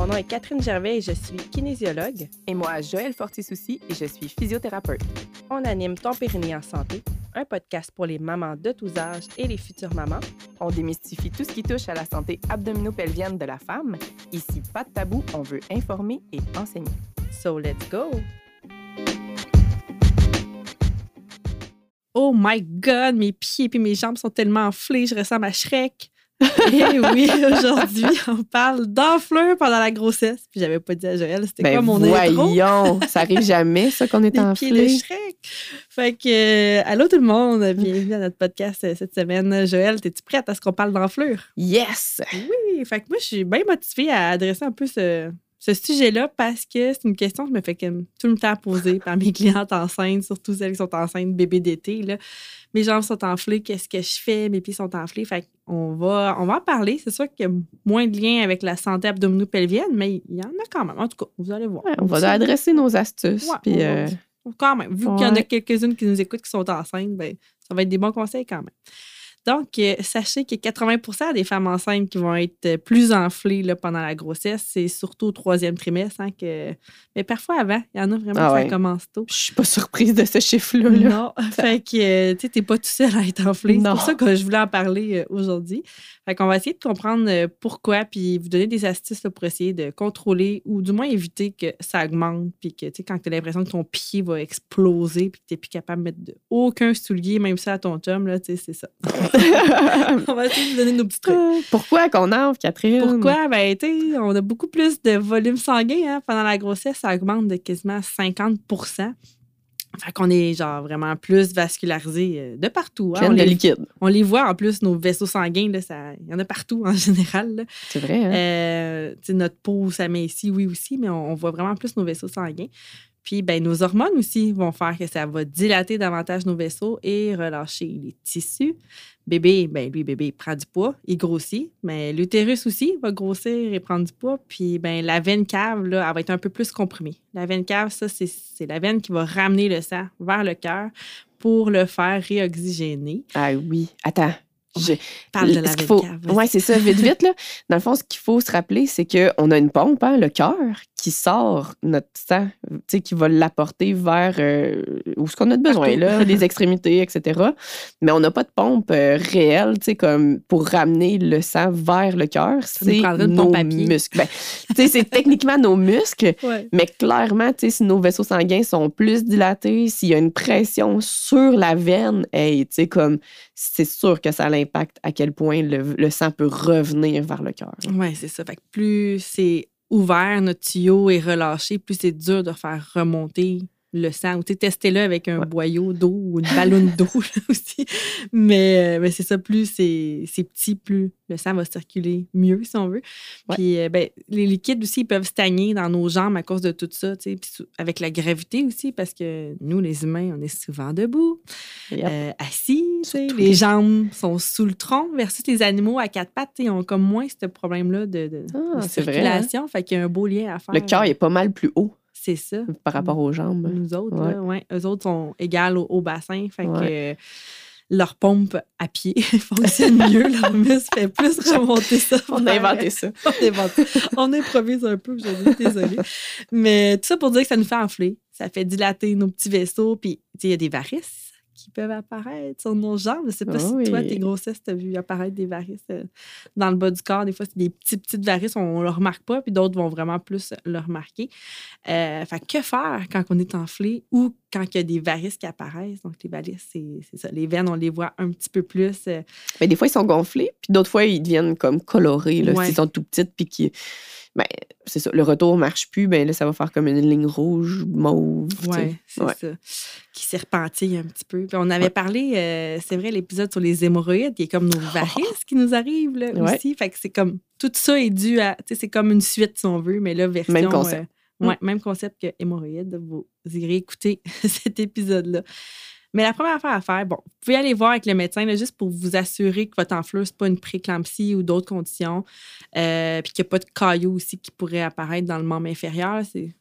Mon nom est Catherine Gervais et je suis kinésiologue. Et moi, Joël Fortisouci et je suis physiothérapeute. On anime Ton Périnée en santé, un podcast pour les mamans de tous âges et les futures mamans. On démystifie tout ce qui touche à la santé abdominopelvienne de la femme. Ici, pas de tabou, on veut informer et enseigner. So let's go! Oh my God, mes pieds et mes jambes sont tellement enflés, je ressemble à Shrek. Et oui, aujourd'hui, on parle d'enflure pendant la grossesse. Puis j'avais pas dit à Joël, c'était Ben quoi mon voyons, ça arrive jamais, ça, qu'on est Les pieds de. Shrek. Fait que, euh, allô tout le monde, bienvenue à notre podcast euh, cette semaine. Joël, es-tu prête à ce qu'on parle d'enflure? Yes! Oui, fait que moi, je suis bien motivée à adresser un peu ce, ce sujet-là parce que c'est une question que je me fais comme tout le temps poser par mes clientes enceintes, surtout celles qui sont enceintes bébé d'été. là. Mes jambes sont enflées, qu'est-ce que je fais? Mes pieds sont enflés. Fait qu'on va, on va en parler. C'est sûr qu'il y a moins de lien avec la santé abdominopelvienne, mais il y en a quand même. En tout cas, vous allez voir. Ouais, on va adresser nos astuces. Ouais, puis, on euh, Quand même, vu qu'il y en a quelques-unes qui nous écoutent qui sont enceintes, ben, ça va être des bons conseils quand même. Donc, euh, sachez que 80% des femmes enceintes qui vont être euh, plus enflées là, pendant la grossesse, c'est surtout au troisième trimestre. hein, que... Mais parfois avant, il y en a vraiment Ah qui ouais. ça commence tôt. je suis pas surprise de ce chiffre-là. là. Non, fait que euh, tu t'es pas tout seul à être enflé. C'est pour ça que je voulais en parler aujourd'hui. Fait qu'on va essayer de comprendre euh, pourquoi, puis vous donner des astuces là, pour essayer de contrôler ou du moins éviter que ça augmente, puis que tu sais, quand tu as l'impression que ton pied va exploser, puis que tu plus capable de mettre de aucun soulier, même ça à ton chum, là, tu sais, c'est ça. on va essayer de vous donner nos petits trucs. Pourquoi qu'on enfle, Catherine? Pourquoi? Ben, tu sais, on a beaucoup plus de volume sanguin hein, pendant la grossesse. Ça augmente de quasiment 50 Fait qu'on est genre vraiment plus vascularisé euh, de partout. hein. On, de les, liquide. on les voit en plus, nos vaisseaux sanguins, ça- il y en a partout en général. C'est vrai, hein? Euh, notre peau s'amincit, oui aussi, mais on, on voit vraiment plus nos vaisseaux sanguins. Puis, ben, nos hormones aussi vont faire que ça va dilater davantage nos vaisseaux et relâcher les tissus. Bébé, ben, lui, bébé, il prend du poids, il grossit, mais l'utérus aussi va grossir et prendre du poids. Puis, ben, la veine cave, là, elle va être un peu plus comprimée. La veine cave, ça, c'est c'est la veine qui va ramener le sang vers le cœur pour le faire réoxygéner. Ah oui. Attends. Je- Parle de la ce faut, ouais, c'est ça, vite, vite. Là. Dans le fond, ce qu'il faut se rappeler, c'est qu'on a une pompe, hein, le cœur, qui sort notre sang, qui va l'apporter vers euh, où ce qu'on a de besoin, là, les extrémités, etc. Mais on n'a pas de pompe euh, réelle, tu sais, comme pour ramener le sang vers le cœur. C'est nos muscles. Ben, c'est techniquement nos muscles, Ouais. mais clairement, tu sais, si nos vaisseaux sanguins sont plus dilatés, s'il y a une pression sur la veine, hey, tu sais, comme c'est sûr que ça a à quel point le, sang peut revenir vers le cœur. Oui, c'est ça. Fait plus c'est ouvert, notre tuyau est relâché, plus c'est dur de faire remonter le sang. Ou testez-le avec un Ouais. boyau d'eau ou une ballonne d'eau aussi. Mais, euh, mais c'est ça, plus c'est petit, plus le sang va circuler mieux, si on veut. Ouais. Puis euh, ben, les liquides aussi, ils peuvent stagner dans nos jambes à cause de tout ça. Puis avec la gravité aussi, parce que nous, les humains, on est souvent debout. Yep. Euh, assis, les jambes sont sous le tronc versus les animaux à quatre pattes, ils ont comme moins ce problème-là de, de- Ah, de vrai, hein? circulation. Fait qu'il y a un beau lien à faire. Le cœur est pas mal plus haut C'est ça. par rapport aux jambes. Nous autres, Ouais. là, ouais, eux autres sont égales au, au bassin. Fait que Ouais. euh, leur pompe à pied fonctionne mieux. leur muscle fait plus remonter ça. On a inventé ça. on, invente. On improvise un peu aujourd'hui, désolée. Mais tout ça pour dire que ça nous fait enfler. Ça fait dilater nos petits vaisseaux. Puis, tu sais, il y a des varices qui peuvent apparaître sur nos jambes. Je sais pas Ah si toi, oui. tes grossesses, tu as vu apparaître des varices euh, dans le bas du corps. Des fois, c'est des petites, petites varices, on ne le remarque pas. Puis d'autres vont vraiment plus le remarquer. Euh, fait que faire quand on est enflé ou quand il y a des varices qui apparaissent? Donc, les varices, c'est ça. Les veines, on les voit un petit peu plus. euh, Mais des fois, ils sont gonflés, puis d'autres fois, ils deviennent comme colorés, là, Ouais. s'ils sont tout petites, puis qui. Ben, c'est ça, le retour marche plus, ben là, ça va faire comme une ligne rouge, mauve. Oui, c'est Ouais. ça. Qui serpentille un petit peu. Puis on avait Ouais. parlé, euh, c'est vrai, l'épisode sur les hémorroïdes, qui est comme nos varices qui nous arrivent là, aussi. Fait que c'est comme. Tout ça est dû à. Tu sais, c'est comme une suite, si on veut, mais là, version. Même concept. euh, ouais, même concept que hémorroïdes. Vous irez écouter cet épisode-là. Mais la première affaire à faire, bon, vous pouvez aller voir avec le médecin là, juste pour vous assurer que votre enflure, ce n'est pas une préclampsie ou d'autres conditions. Euh, puis qu'il n'y a pas de cailloux aussi qui pourraient apparaître dans le membre inférieur. C'est,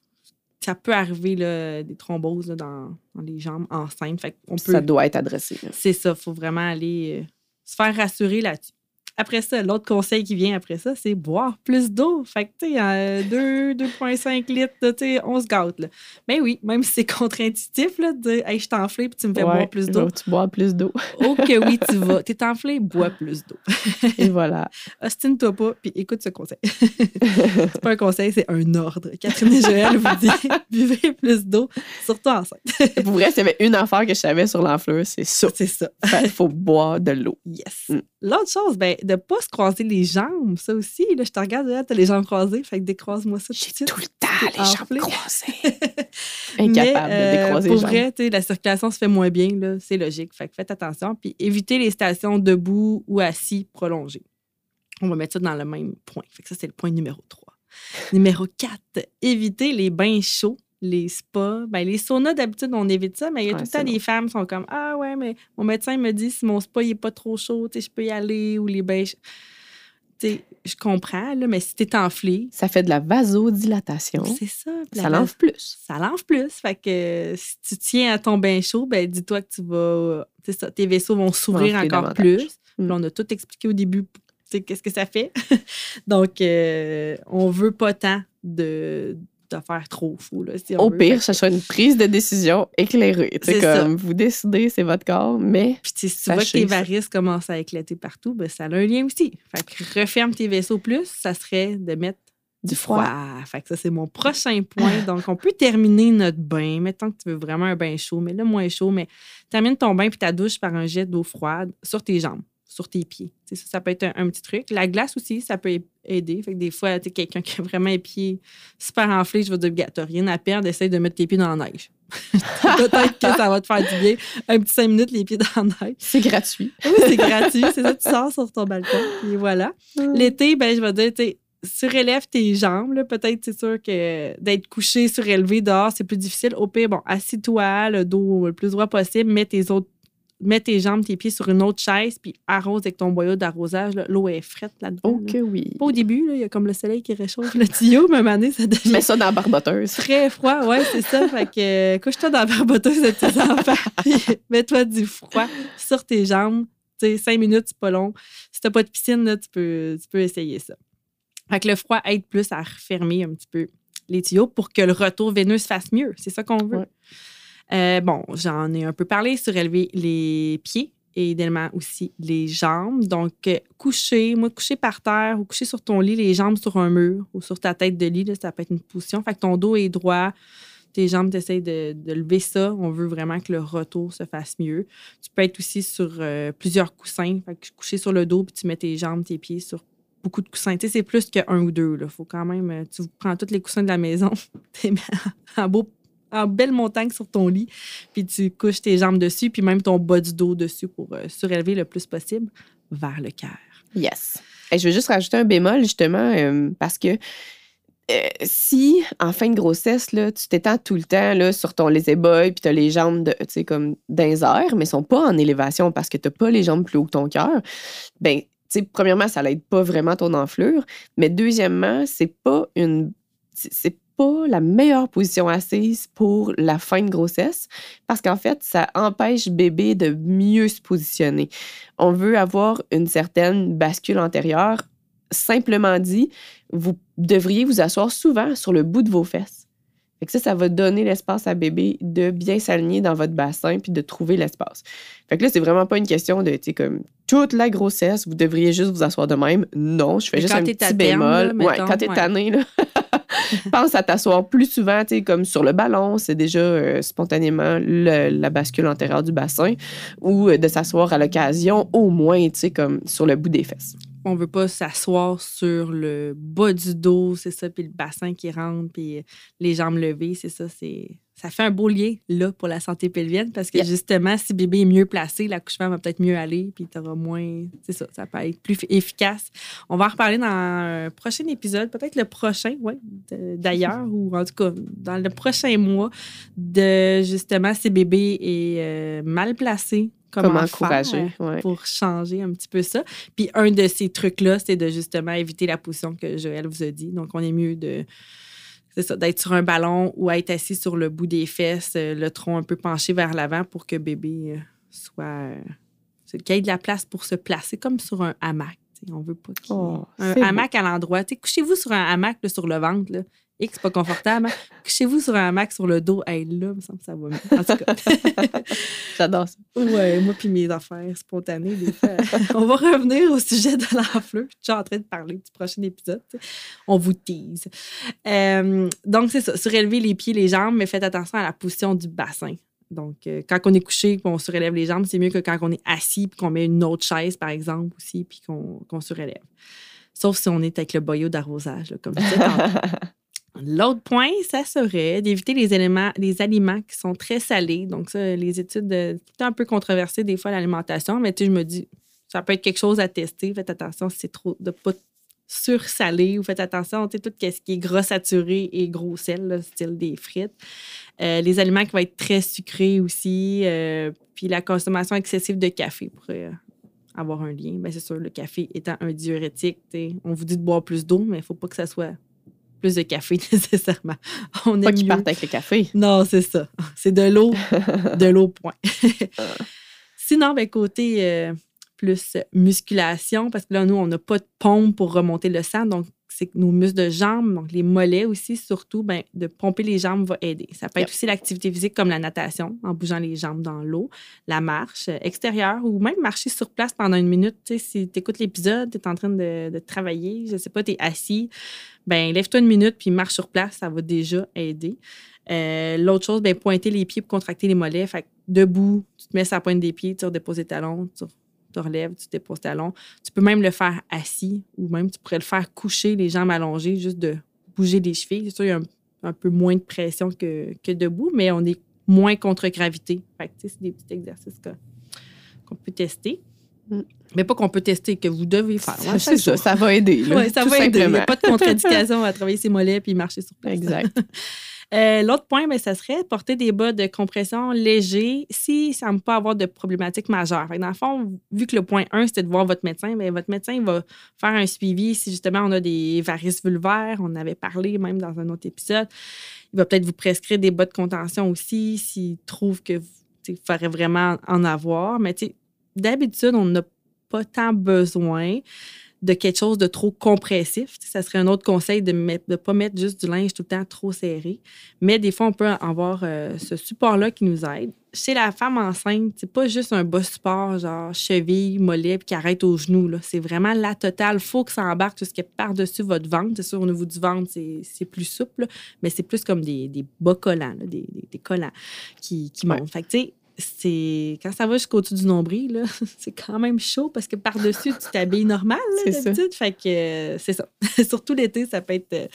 ça peut arriver là, des thromboses là, dans, dans les jambes enceintes. Fait qu'on peut, Ça doit être adressé. c'est ça, il faut vraiment aller euh, se faire rassurer là-dessus. Après ça, l'autre conseil qui vient après ça, c'est boire plus d'eau. Fait que, tu sais, euh, 2, 2,5 litres, tu sais, on se gâte, là. Mais oui, même si c'est contre-intuitif, là, de dire, hey, je suis enflé puis tu me fais Ouais, boire plus d'eau. Tu bois plus d'eau. Oh que oui, tu vas. T'es enflé, bois plus d'eau. Et voilà. Ostine-toi pas, puis écoute ce conseil. c'est pas un conseil, c'est un ordre. Catherine et Joël vous dit buvez plus d'eau, surtout enceinte. Pour vrai, s'il y avait une affaire que je savais sur l'enflure, c'est ça. c'est ça. Il faut boire de l'eau. Yes. Mm. L'autre chose, ben, de pas se croiser les jambes, ça aussi. Là, je te regarde, là, t'as les jambes croisées, fait que décroise-moi ça tout de J'ai suite. tout le temps les jambes enflé. croisées. Mais, Incapable euh, de décroiser Pour les jambes. vrai, tu sais, la circulation se fait moins bien, là, c'est logique. Fait que faites attention. Puis évitez les stations debout ou assis prolongées. On va mettre ça dans le même point. Fait que ça, c'est le point numéro 3. numéro 4, évitez les bains chauds. Les spas, ben les saunas d'habitude on évite ça, mais il y a Ouais, tout le temps des femmes qui sont comme ah ouais mais mon médecin me dit si mon spa il est pas trop chaud, je peux y aller ou les bains, sais, je comprends là, mais si t'es enflé, Ça fait de la vasodilatation. c'est ça. Ça l'enfle plus. ça l'enfle plus. Fait que si tu tiens à ton bain chaud, ben dis-toi que tu vas. ça, tes vaisseaux vont s'ouvrir encore davantage. plus. Mm. On a tout expliqué au début, qu'est-ce que ça fait. Donc, euh, on veut pas tant de faire trop fou. Là, si Au veut. pire, ça sera une prise de décision éclairée. C'est ça. comme vous décidez, c'est votre corps, mais Puis si tu vois que tes ça. varices commencent à éclater partout, ben, ça a un lien aussi. Fait que referme tes vaisseaux plus, ça serait de mettre du du froid. froid. Fait que ça, c'est mon prochain point. Donc, on peut terminer notre bain. Mettons que tu veux vraiment un bain chaud, mais là, moins chaud. Mais termine ton bain puis ta douche par un jet d'eau froide sur tes jambes, sur tes pieds. Ça, ça peut être un, un petit truc. La glace aussi, ça peut aider. Fait que des fois, tu quelqu'un qui a vraiment les pieds super enflés, je vais dire, gars, t'as rien à perdre, essaye de mettre tes pieds dans la neige. Peut-être que ça va te faire du bien. Un petit cinq minutes, les pieds dans la neige. C'est gratuit. Oui, c'est gratuit. C'est ça, tu sors sur ton balcon. Et voilà. L'été, ben, je vais dire, tu surélève tes jambes. Peut-être, c'est sûr que d'être couché, surélevé dehors, c'est plus difficile. Au pire, bon, assis-toi, le dos le plus droit possible, mets tes autres. Mets tes jambes, tes pieds sur une autre chaise, puis arrose avec ton boyau d'arrosage. L'eau est frette là-dedans. Oh là. que oui. Pas au début, il y a comme le soleil qui réchauffe le tuyau, mais à un ça devient Mets ça dans la barboteuse. très froid. Ouais, c'est ça. Fait que euh, couche-toi dans la barboteuse de tes enfants, mets-toi du froid sur tes jambes. Sais, cinq minutes, c'est pas long. Si t'as pas de piscine, là, tu, peux, tu peux essayer ça. Fait que le froid aide plus à refermer un petit peu les tuyaux pour que le retour veineux se fasse mieux. C'est ça qu'on veut. Ouais. Euh, bon, j'en ai un peu parlé, surélever les pieds et également aussi les jambes. Donc, euh, coucher, moi, coucher par terre ou coucher sur ton lit, les jambes sur un mur ou sur ta tête de lit, là, ça peut être une position. Fait que ton dos est droit, tes jambes, tu de, de lever ça. On veut vraiment que le retour se fasse mieux. Tu peux être aussi sur euh, plusieurs coussins. Fait que coucher sur le dos, puis tu mets tes jambes, tes pieds sur beaucoup de coussins. Tu sais, c'est plus qu'un ou deux. Il faut quand même. Tu prends tous les coussins de la maison, tu les mets en, beau, en belle montagne sur ton lit, puis tu couches tes jambes dessus, puis même ton bas du dos dessus pour euh, surélever le plus possible vers le cœur. Yes. Et je veux juste rajouter un bémol, justement, euh, parce que euh, si, en fin de grossesse, là, tu t'étends tout le temps là, sur ton lazy boy, puis tu as les jambes de, comme les airs, mais sont pas en élévation parce que tu pas les jambes plus haut que ton cœur, ben, tu sais, premièrement, ça n'aide pas vraiment ton enflure, mais deuxièmement, c'est pas une. La meilleure position assise pour la fin de grossesse parce qu'en fait, ça empêche bébé de mieux se positionner. On veut avoir une certaine bascule antérieure. Simplement dit, vous devriez vous asseoir souvent sur le bout de vos fesses. Fait que ça, ça va donner l'espace à bébé de bien s'aligner dans votre bassin puis de trouver l'espace. Fait que là, c'est vraiment pas une question de, tu sais, comme toute la grossesse, vous devriez juste vous asseoir de même. Non, je fais juste un petit terme, là, bémol. ouais, quand t'es ouais. tanné, là. Pense à t'asseoir plus souvent, tu sais, comme sur le ballon, c'est déjà euh, spontanément le- la bascule antérieure du bassin, ou euh, de s'asseoir à l'occasion, au moins, tu sais, comme sur le bout des fesses. On veut pas s'asseoir sur le bas du dos, c'est ça, puis le bassin qui rentre, puis les jambes levées, c'est ça, c'est ça fait un beau lien là pour la santé pelvienne parce que Yeah. justement si bébé est mieux placé, l'accouchement va peut-être mieux aller, puis tu auras moins, c'est ça, ça peut être plus efficace. On va en reparler dans un prochain épisode, peut-être le prochain, oui, d'ailleurs ou en tout cas dans le prochain mois de justement si bébé est euh, mal placé, comment, Comment faire, encourager, ouais. pour changer un petit peu ça. Puis un de ces trucs-là, c'est de justement éviter la position que Joël vous a dit. Donc, on est mieux de. C'est ça, d'être sur un ballon ou être assis sur le bout des fesses, euh, le tronc un peu penché vers l'avant pour que bébé euh, soit. euh, qu'il ait de la place pour se placer comme sur un hamac. On veut pas qu'il y ait Oh, un beau. hamac à l'endroit. Couchez-vous sur un hamac là, sur le ventre. Là. Et c'est pas confortable. Couchez-vous sur un hamac sur le dos. Hey, là, me semble que ça va mieux. En tout cas. J'adore ça. ouais, moi puis mes affaires spontanées, des fois. on va revenir au sujet de l'enflure. Je suis en train de parler du prochain épisode. On vous tease. Euh, donc, c'est ça. Surélever les pieds, les jambes, mais faites attention à la position du bassin. Donc, euh, quand on est couché et qu'on surélève les jambes, c'est mieux que quand on est assis puis qu'on met une autre chaise, par exemple, aussi, puis qu'on surélève. Sauf si on est avec le boyau d'arrosage, comme je disais. L'autre point, ça serait d'éviter les aliments qui sont très salés. Donc, ça, les études, euh, c'est un peu controversé des fois l'alimentation, mais tu sais, je me dis, ça peut être quelque chose à tester. Faites attention si c'est trop de pas sursalé ou faites attention, tu sais, tout ce qui est gras saturé et gros sel, style des frites. Euh, les aliments qui vont être très sucrés aussi, euh, puis la consommation excessive de café pourrait euh, avoir un lien. Bien, c'est sûr, le café étant un diurétique, on vous dit de boire plus d'eau, mais il ne faut pas que ça soit plus de café nécessairement. On Pas qu'ils partent avec le café. non, c'est ça. C'est de l'eau, de l'eau, point. Sinon, ben, côté euh, plus musculation, parce que là, nous, on n'a pas de pompe pour remonter le sang, donc c'est que nos muscles de jambes, donc les mollets aussi, surtout, ben, de pomper les jambes va aider. Ça peut être aussi l'activité physique comme la natation, en bougeant les jambes dans l'eau, la marche euh, extérieure ou même marcher sur place pendant une minute. Si tu écoutes l'épisode, tu es en train de, de travailler, je sais pas, tu es assis, ben lève-toi une minute puis marche sur place, ça va déjà aider. Euh, L'autre chose, ben, pointer les pieds pour contracter les mollets. Fait que debout, tu te mets sur la pointe des pieds, tu redéposes tes talons, tu te relèves, tu déposes tes talons. Tu peux même le faire assis ou même tu pourrais le faire coucher, les jambes allongées, juste de bouger les chevilles. C'est sûr, il y a un, peu moins de pression que, que debout, mais on est moins contre gravité. Fait c'est des petits exercices qu'on peut tester. Mm. Mais pas qu'on peut tester, que vous devez faire. C'est chaque ça, ça va aider. là, Ouais, ça va aider. Il n'y a pas de contre-indication à travailler ses mollets puis marcher sur place. Exact. Euh, L'autre point, ben, ça serait porter des bas de compression légers si ça ne semble pas avoir de problématique majeure. Fait que dans le fond, vu que le point 1, c'était de voir votre médecin, ben, votre médecin il va faire un suivi si justement on a des varices vulvaires. On en avait parlé même dans un autre épisode. Il va peut-être vous prescrire des bas de contention aussi s'il trouve que vous- il faudrait vraiment en avoir. Mais d'habitude, on n'a pas tant besoin de quelque chose de trop compressif. Ça serait un autre conseil de ne pas mettre juste du linge tout le temps trop serré. Mais des fois, on peut avoir euh, ce support-là qui nous aide. Chez la femme enceinte, c'est pas juste un bas support, genre cheville, mollet, puis qui arrête aux genoux. C'est vraiment la totale. Il faut que ça embarque tout ce qui est par-dessus votre ventre. C'est sûr, au niveau du ventre, c'est plus souple, là, mais c'est plus comme des, des bas collants, là, des, des- des collants qui, qui Ouais. montent. Fait que, c'est quand ça va jusqu'au-dessus du nombril, là, c'est quand même chaud parce que par-dessus, tu t'habilles normal là, C'est ça. d'habitude. Fait que euh, c'est ça. Surtout l'été, ça peut être. euh,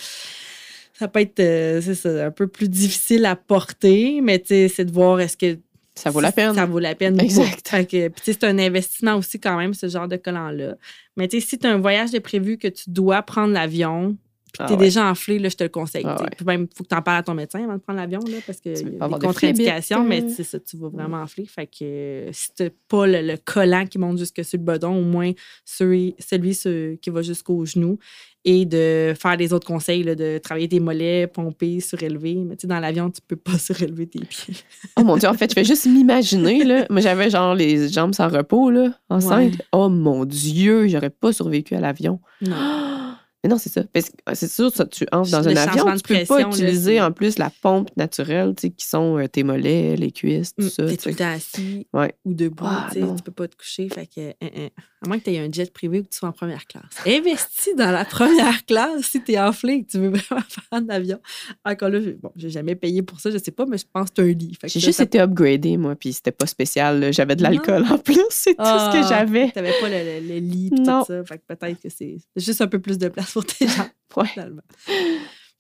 ça peut être euh, ça, un peu plus difficile à porter, mais tu sais, c'est de voir est-ce que Ça vaut la peine. ça vaut la peine. Exact. puis c'est un investissement aussi quand même, ce genre de collant-là. Mais si tu as un voyage de prévu que tu dois prendre l'avion, puis Ah tu es ouais. déjà enflé, là, je te le conseille. Ah ouais. Puis même, il faut que tu en parles à ton médecin avant de prendre l'avion, là, parce qu'il y a des contre-indications, mais phlébite. c'est ça, tu vas vraiment enfler. Fait que euh, si tu pas le, le collant qui monte jusque sur le bedon, au moins celui, celui qui va jusqu'au genou, et de faire les autres conseils, là, de travailler tes mollets, pomper, surélever. Mais tu sais, dans l'avion, tu peux pas surélever tes pieds. Oh mon Dieu, en fait, je fais juste m'imaginer, là. Moi, j'avais genre les jambes sans repos, là, enceinte. Ouais. Oh mon Dieu, j'aurais pas survécu à l'avion. Non. Mais non, c'est ça. Parce que c'est sûr, ça, tu entres dans un avion, tu peux pas pression, utiliser en plus la pompe naturelle, tu sais, qui sont euh, tes mollets, les cuisses, tout Mm, ça. T'es tout le temps assis Ouais. ou debout, Ah, tu sais, tu peux pas te coucher. Fait que, hein, hein. À moins que tu aies un jet privé ou que tu sois en première classe. Investis dans la première classe si tu es enflé et que tu veux vraiment faire un avion. Encore là, bon, j'ai jamais payé pour ça, je sais pas, mais je pense que c'est un lit. J'ai juste été upgradée, moi, puis c'était pas spécial. J'avais de l'alcool en plus, c'est tout ce Ah, que j'avais. T'avais pas le, le- le lit Non. tout ça. Fait que peut-être que c'est juste un peu plus de place pour tes jambes. Ouais. finalement.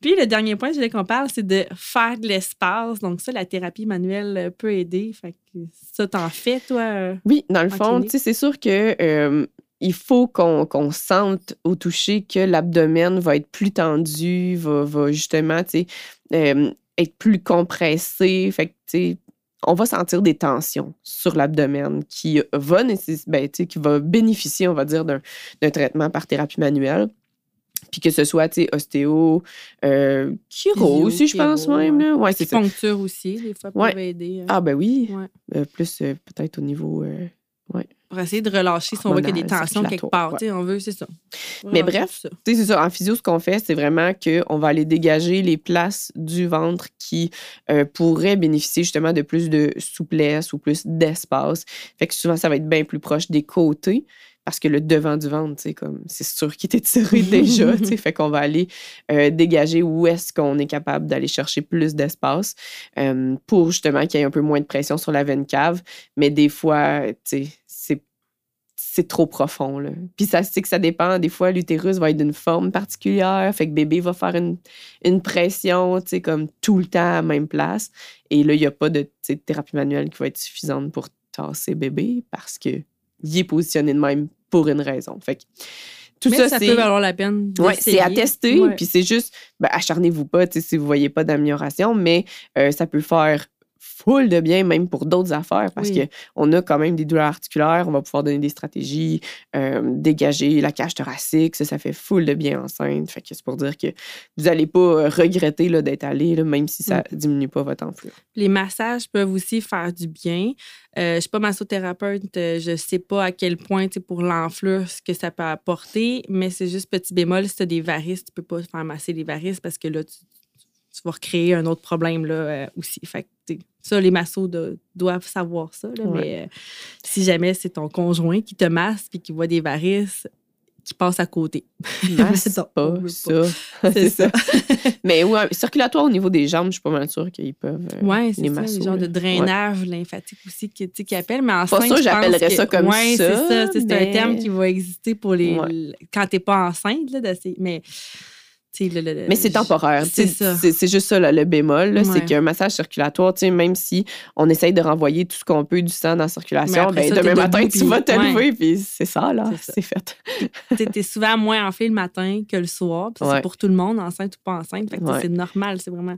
Puis le dernier point, je voulais qu'on parle, c'est de faire de l'espace. Donc ça, la thérapie manuelle euh, peut aider. Fait que ça, t'en fais, toi? euh? Oui, dans le fond, clinique. tu sais, c'est sûr que euh, il faut qu'on sente au toucher que l'abdomen va être plus tendu, va, va justement, euh, être plus compressé. Fait que, on va sentir des tensions sur l'abdomen qui va ben, qui va bénéficier, on va dire, d'un traitement par thérapie manuelle. Puis que ce soit, tu sais, ostéo, euh, chiro aussi, je pense chiro, même. ouais. Là. Ouais, c'est ça. Acupuncture aussi, des fois, Ouais. peuvent aider. hein. Ah, ben oui. Ouais. Euh, plus euh, peut-être au niveau. euh, ouais. pour essayer de relâcher si on voit qu'il y a des tensions quelque part. sais, On veut, c'est ça. Mais bref, c'est ça. En physio, ce qu'on fait, c'est vraiment qu'on va aller dégager les places du ventre qui euh, pourraient bénéficier justement de plus de souplesse ou plus d'espace. Fait que souvent, ça va être bien plus proche des côtés parce que le devant du ventre, sais, comme c'est sûr qu'il est étiré déjà. Fait qu'on va aller euh, dégager où est-ce qu'on est capable d'aller chercher plus d'espace euh, pour justement qu'il y ait un peu moins de pression sur la veine cave. Mais des fois, c'est c'est trop profond. Puis ça, c'est que ça dépend. Des fois, l'utérus va être d'une forme particulière. Fait que bébé va faire une, pression, tu comme tout le temps à la même place. Et là, il n'y a pas de thérapie manuelle qui va être suffisante pour tasser bébé parce que il est positionné de même pour une raison. Fait que tout Mais ça, peut valoir la peine. Ouais, c'est à tester, puis c'est juste, ben, acharnez-vous pas si vous voyez pas d'amélioration, mais euh, ça peut faire full de bien, même pour d'autres affaires, parce Oui. qu'on a quand même des douleurs articulaires, on va pouvoir donner des stratégies, euh, dégager la cage thoracique, ça, ça fait full de bien enceinte. Fait que c'est pour dire que vous n'allez pas euh, regretter là, d'être allé, là, même si ça Mm. diminue pas votre enflure. Les massages peuvent aussi faire du bien. Euh, je ne suis pas massothérapeute, je ne sais pas à quel point, pour l'enflure, ce que ça peut apporter, mais c'est juste petit bémol, si tu as des varices, tu ne peux pas faire masser les varices parce que là, tu, tu vas recréer un autre problème là, euh, aussi. Fait que, ça, les massos de- doivent savoir ça, là, Ouais. mais euh, si jamais c'est ton conjoint qui te masse et qui voit des varices, qui passe à côté. Masse pas ça. C'est ça. mais ouais, circulatoire au niveau des jambes, je suis pas mal sûre qu'ils peuvent. euh, Oui, c'est les ça, massos, le genre de drainage lymphatique aussi qui, qui appelle, mais en Pas sûr, j'appellerais ça comme ouais, ça, c'est ça. C'est un terme qui va exister pour les Ouais. quand t'es pas enceinte, là, mais le- le- Mais c'est temporaire. C'est juste ça, là, le bémol. Ouais. C'est qu'un massage circulatoire, même si on essaye de renvoyer tout ce qu'on peut du sang dans la circulation, ben, ça, demain matin, debout, tu vas te ouais. lever, puis c'est ça, là. C'est fait. Tu es souvent moins enflé le matin que le soir. Ouais. C'est pour tout le monde, enceinte ou pas enceinte. Ouais. C'est normal. C'est vraiment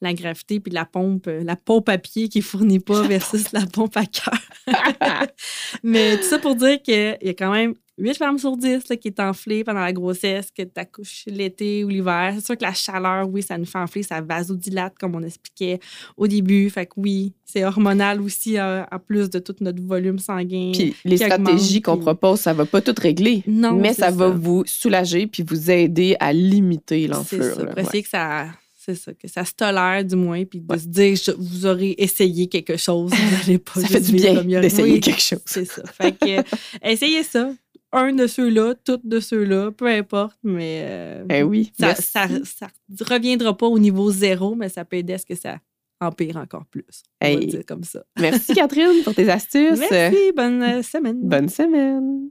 la gravité puis la pompe, euh, la pompe à pied qui fournit pas versus la pompe à cœur. Mais tout ça pour dire qu'il y a quand même 8 femmes sur 10 là, qui est enflée pendant la grossesse, que tu accouches l'été ou l'hiver. C'est sûr que la chaleur, oui, ça nous fait enfler, ça vasodilate, comme on expliquait au début. Fait que oui, c'est hormonal aussi, euh, en plus de tout notre volume sanguin. Puis les stratégies qu'on puis- propose, ça va pas tout régler. Non, mais c'est ça, va ça. vous soulager puis vous aider à limiter C'est l'enflure. ça. ouais. essayer que ça. C'est ça, que ça se tolère du moins, puis de Ouais. se dire je- vous aurez essayé quelque chose, vous n'allez pas Ça juste fait du bien d'essayer Oui, quelque chose. C'est ça. Fait que euh, essayez ça. Un de ceux-là, toutes de ceux-là, peu importe, mais euh, Eh oui. ça, ça, ça reviendra pas au niveau zéro, mais ça peut aider à ce que ça empire encore plus. On va Hey. le dire comme ça. Merci, Catherine, pour tes astuces. Merci, bonne euh, semaine. Bonne semaine.